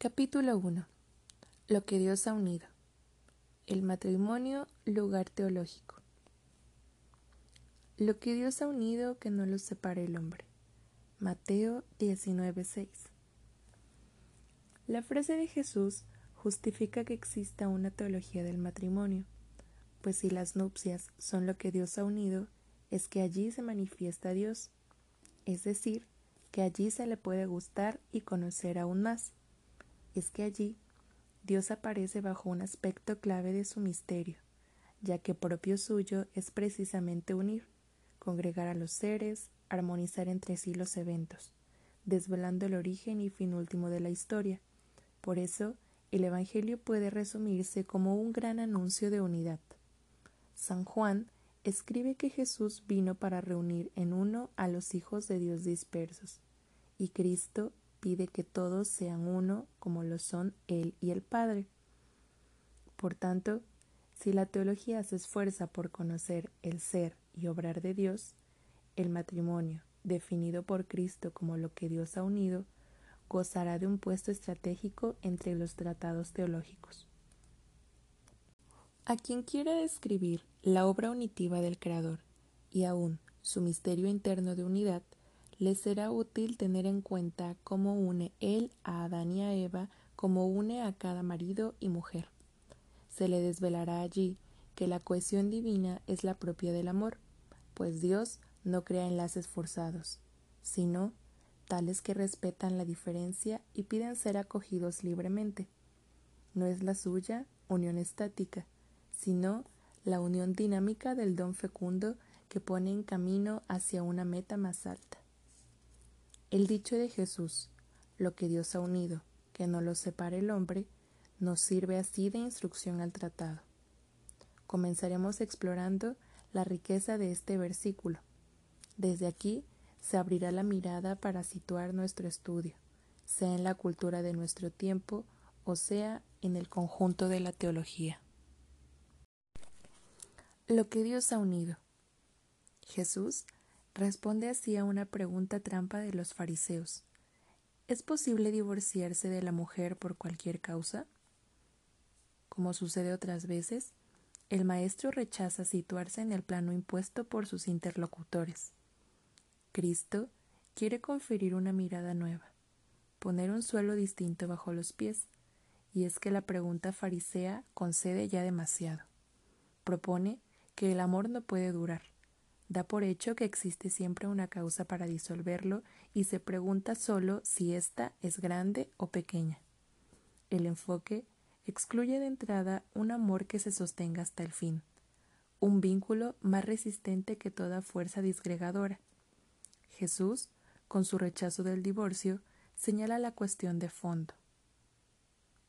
Capítulo 1. Lo que Dios ha unido. El matrimonio, lugar teológico. Lo que Dios ha unido, que no lo separe el hombre. Mateo 19:6. La frase de Jesús justifica que exista una teología del matrimonio, pues si las nupcias son lo que Dios ha unido, es que allí se manifiesta Dios, es decir, que allí se le puede gustar y conocer aún más. Es que allí Dios aparece bajo un aspecto clave de su misterio, ya que propio suyo es precisamente unir, congregar a los seres, armonizar entre sí los eventos, desvelando el origen y fin último de la historia. Por eso, el Evangelio puede resumirse como un gran anuncio de unidad. San Juan escribe que Jesús vino para reunir en uno a los hijos de Dios dispersos, y Cristo pide que todos sean uno como lo son Él y el Padre. Por tanto, si la teología se esfuerza por conocer el ser y obrar de Dios, el matrimonio, definido por Cristo como lo que Dios ha unido, gozará de un puesto estratégico entre los tratados teológicos. A quien quiera describir la obra unitiva del Creador y aún su misterio interno de unidad, le será útil tener en cuenta cómo une él a Adán y a Eva como une a cada marido y mujer. Se le desvelará allí que la cohesión divina es la propia del amor, pues Dios no crea enlaces forzados, sino tales que respetan la diferencia y piden ser acogidos libremente. No es la suya unión estática, sino la unión dinámica del don fecundo que pone en camino hacia una meta más alta. El dicho de Jesús, lo que Dios ha unido, que no lo separe el hombre, nos sirve así de instrucción al tratado. Comenzaremos explorando la riqueza de este versículo. Desde aquí se abrirá la mirada para situar nuestro estudio, sea en la cultura de nuestro tiempo o sea en el conjunto de la teología. Lo que Dios ha unido. Jesús responde así a una pregunta trampa de los fariseos. ¿Es posible divorciarse de la mujer por cualquier causa? Como sucede otras veces, el maestro rechaza situarse en el plano impuesto por sus interlocutores. Cristo quiere conferir una mirada nueva, poner un suelo distinto bajo los pies, y es que la pregunta farisea concede ya demasiado. Propone que el amor no puede durar, Da por hecho que existe siempre una causa para disolverlo y se pregunta solo si ésta es grande o pequeña. El enfoque excluye de entrada un amor que se sostenga hasta el fin, un vínculo más resistente que toda fuerza disgregadora. Jesús, con su rechazo del divorcio, señala la cuestión de fondo.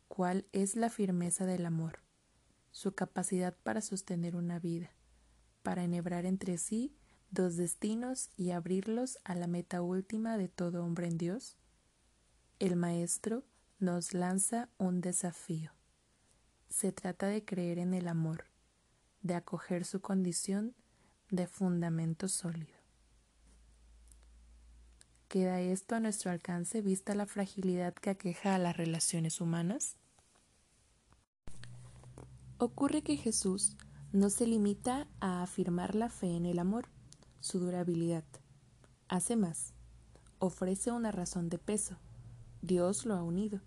¿Cuál es la firmeza del amor? Su capacidad para sostener una vida para enhebrar entre sí dos destinos y abrirlos a la meta última de todo hombre en Dios? El Maestro nos lanza un desafío. Se trata de creer en el amor, de acoger su condición de fundamento sólido. ¿Queda esto a nuestro alcance vista la fragilidad que aqueja a las relaciones humanas? Ocurre que Jesús no se limita a afirmar la fe en el amor, su durabilidad. Hace más, ofrece una razón de peso. Dios lo ha unido.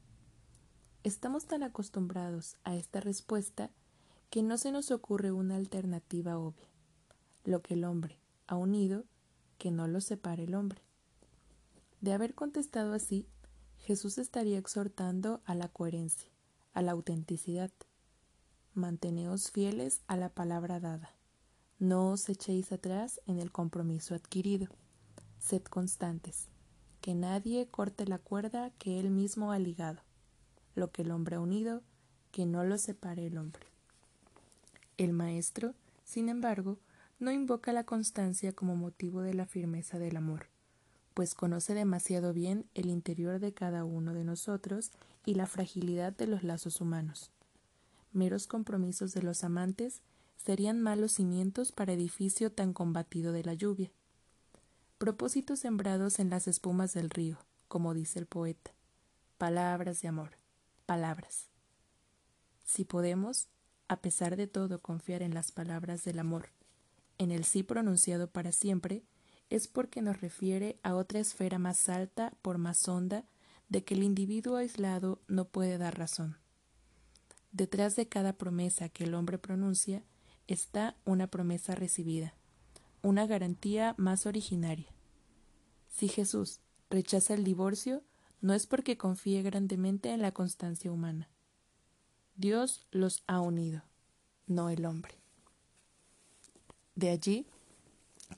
Estamos tan acostumbrados a esta respuesta que no se nos ocurre una alternativa obvia. Lo que el hombre ha unido, que no lo separe el hombre. De haber contestado así, Jesús estaría exhortando a la coherencia, a la autenticidad, manteneos fieles a la palabra dada. No os echéis atrás en el compromiso adquirido. Sed constantes. Que nadie corte la cuerda que él mismo ha ligado. Lo que el hombre ha unido, que no lo separe el hombre. El maestro, sin embargo, no invoca la constancia como motivo de la firmeza del amor, pues conoce demasiado bien el interior de cada uno de nosotros y la fragilidad de los lazos humanos meros compromisos de los amantes, serían malos cimientos para edificio tan combatido de la lluvia. Propósitos sembrados en las espumas del río, como dice el poeta. Palabras de amor, palabras. Si podemos, a pesar de todo, confiar en las palabras del amor, en el sí pronunciado para siempre, es porque nos refiere a otra esfera más alta, por más honda, de que el individuo aislado no puede dar razón. Detrás de cada promesa que el hombre pronuncia está una promesa recibida, una garantía más originaria. Si Jesús rechaza el divorcio, no es porque confíe grandemente en la constancia humana. Dios los ha unido, no el hombre. De allí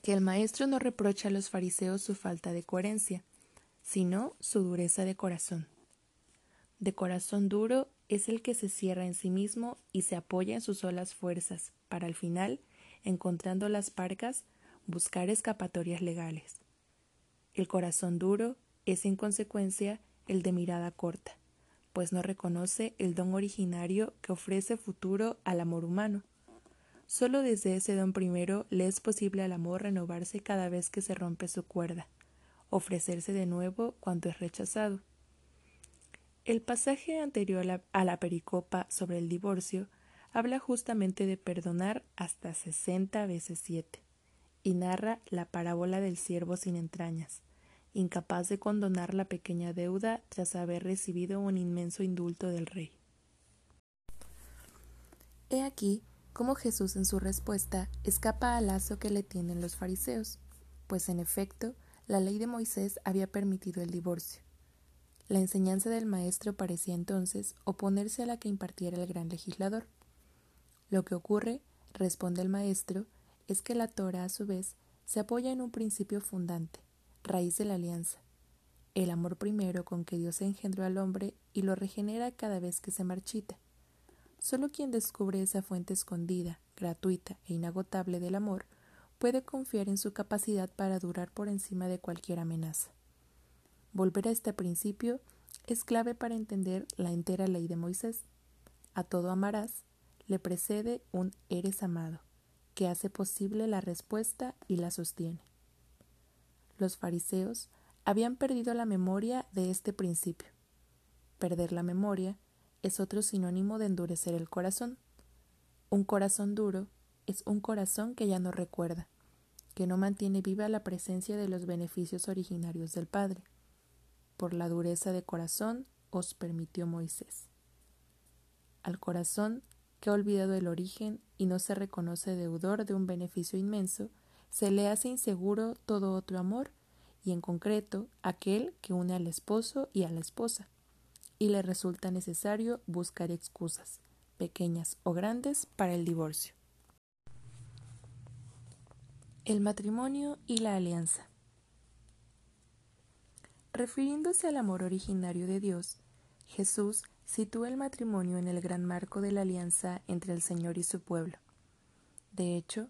que el Maestro no reprocha a los fariseos su falta de coherencia, sino su dureza de corazón. De corazón duro es el que se cierra en sí mismo y se apoya en sus solas fuerzas, para al final, encontrando las parcas, buscar escapatorias legales. El corazón duro es en consecuencia el de mirada corta, pues no reconoce el don originario que ofrece futuro al amor humano. Solo desde ese don primero le es posible al amor renovarse cada vez que se rompe su cuerda, ofrecerse de nuevo cuando es rechazado. El pasaje anterior a la, pericopa sobre el divorcio habla justamente de perdonar hasta sesenta veces siete y narra la parábola del siervo sin entrañas, incapaz de condonar la pequeña deuda tras haber recibido un inmenso indulto del rey. He aquí cómo Jesús en su respuesta escapa al lazo que le tienen los fariseos, pues en efecto la ley de Moisés había permitido el divorcio. La enseñanza del maestro parecía entonces oponerse a la que impartiera el gran legislador. Lo que ocurre, responde el maestro, es que la Torah a su vez se apoya en un principio fundante, raíz de la alianza, el amor primero con que Dios engendró al hombre y lo regenera cada vez que se marchita. Solo quien descubre esa fuente escondida, gratuita e inagotable del amor puede confiar en su capacidad para durar por encima de cualquier amenaza. Volver a este principio es clave para entender la entera ley de Moisés. A todo amarás le precede un eres amado, que hace posible la respuesta y la sostiene. Los fariseos habían perdido la memoria de este principio. Perder la memoria es otro sinónimo de endurecer el corazón. Un corazón duro es un corazón que ya no recuerda, que no mantiene viva la presencia de los beneficios originarios del Padre. Por la dureza de corazón os permitió Moisés. Al corazón que ha olvidado el origen y no se reconoce deudor de un beneficio inmenso, se le hace inseguro todo otro amor, y en concreto aquel que une al esposo y a la esposa, y le resulta necesario buscar excusas, pequeñas o grandes, para el divorcio. El matrimonio y la alianza. Refiriéndose al amor originario de Dios, Jesús sitúa el matrimonio en el gran marco de la alianza entre el Señor y su pueblo. De hecho,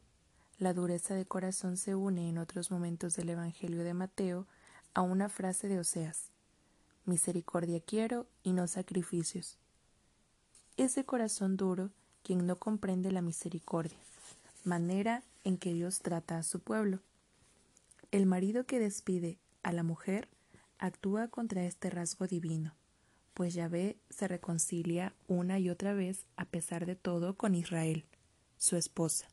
la dureza de corazón se une en otros momentos del Evangelio de Mateo a una frase de Oseas Misericordia quiero y no sacrificios. Ese corazón duro quien no comprende la misericordia, manera en que Dios trata a su pueblo. El marido que despide a la mujer actúa contra este rasgo divino, pues Yahvé se reconcilia una y otra vez a pesar de todo con Israel, su esposa.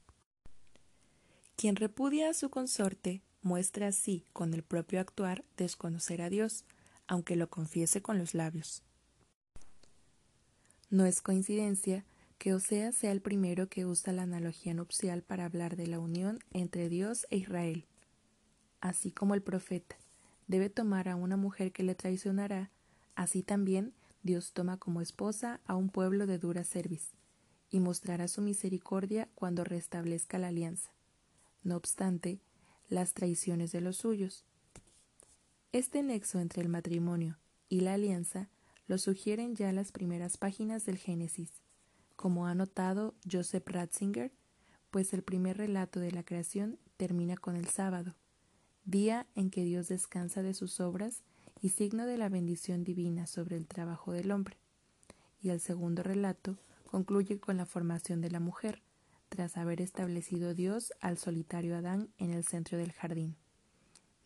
Quien repudia a su consorte muestra así, con el propio actuar, desconocer a Dios, aunque lo confiese con los labios. No es coincidencia que Osea sea el primero que usa la analogía nupcial para hablar de la unión entre Dios e Israel. Así como el profeta debe tomar a una mujer que le traicionará, así también Dios toma como esposa a un pueblo de dura cerviz, y mostrará su misericordia cuando restablezca la alianza. No obstante, las traiciones de los suyos. Este nexo entre el matrimonio y la alianza lo sugieren ya las primeras páginas del Génesis, como ha notado Joseph Ratzinger, pues el primer relato de la creación termina con el sábado, día en que Dios descansa de sus obras y signo de la bendición divina sobre el trabajo del hombre, y el segundo relato concluye con la formación de la mujer, tras haber establecido Dios al solitario Adán en el centro del jardín.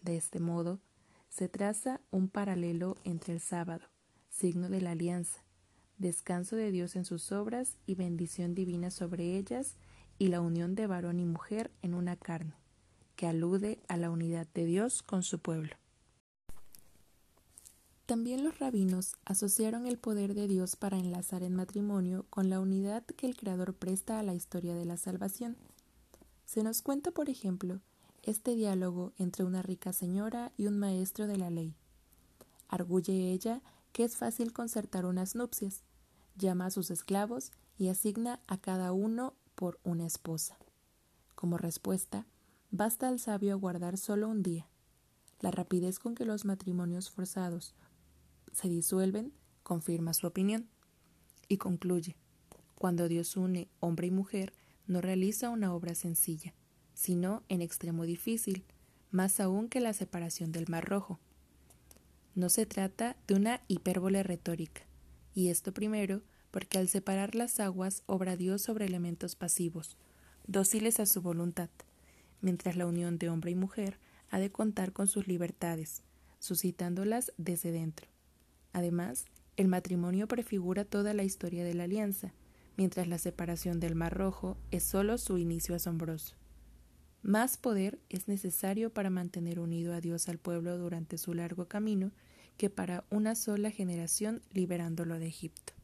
De este modo, se traza un paralelo entre el sábado, signo de la alianza, descanso de Dios en sus obras y bendición divina sobre ellas, y la unión de varón y mujer en una carne, que alude a la unidad de Dios con su pueblo. También los rabinos asociaron el poder de Dios para enlazar en matrimonio con la unidad que el Creador presta a la historia de la salvación. Se nos cuenta, por ejemplo, este diálogo entre una rica señora y un maestro de la ley. Arguye ella que es fácil concertar unas nupcias, llama a sus esclavos y asigna a cada uno por una esposa. Como respuesta, basta al sabio aguardar solo un día. La rapidez con que los matrimonios forzados se disuelven confirma su opinión. Y concluye, cuando Dios une hombre y mujer, no realiza una obra sencilla, sino en extremo difícil, más aún que la separación del Mar Rojo. No se trata de una hipérbole retórica, y esto primero porque al separar las aguas obra Dios sobre elementos pasivos, dóciles a su voluntad, mientras la unión de hombre y mujer ha de contar con sus libertades, suscitándolas desde dentro. Además, el matrimonio prefigura toda la historia de la alianza, mientras la separación del Mar Rojo es sólo su inicio asombroso. Más poder es necesario para mantener unido a Dios al pueblo durante su largo camino que para una sola generación liberándolo de Egipto.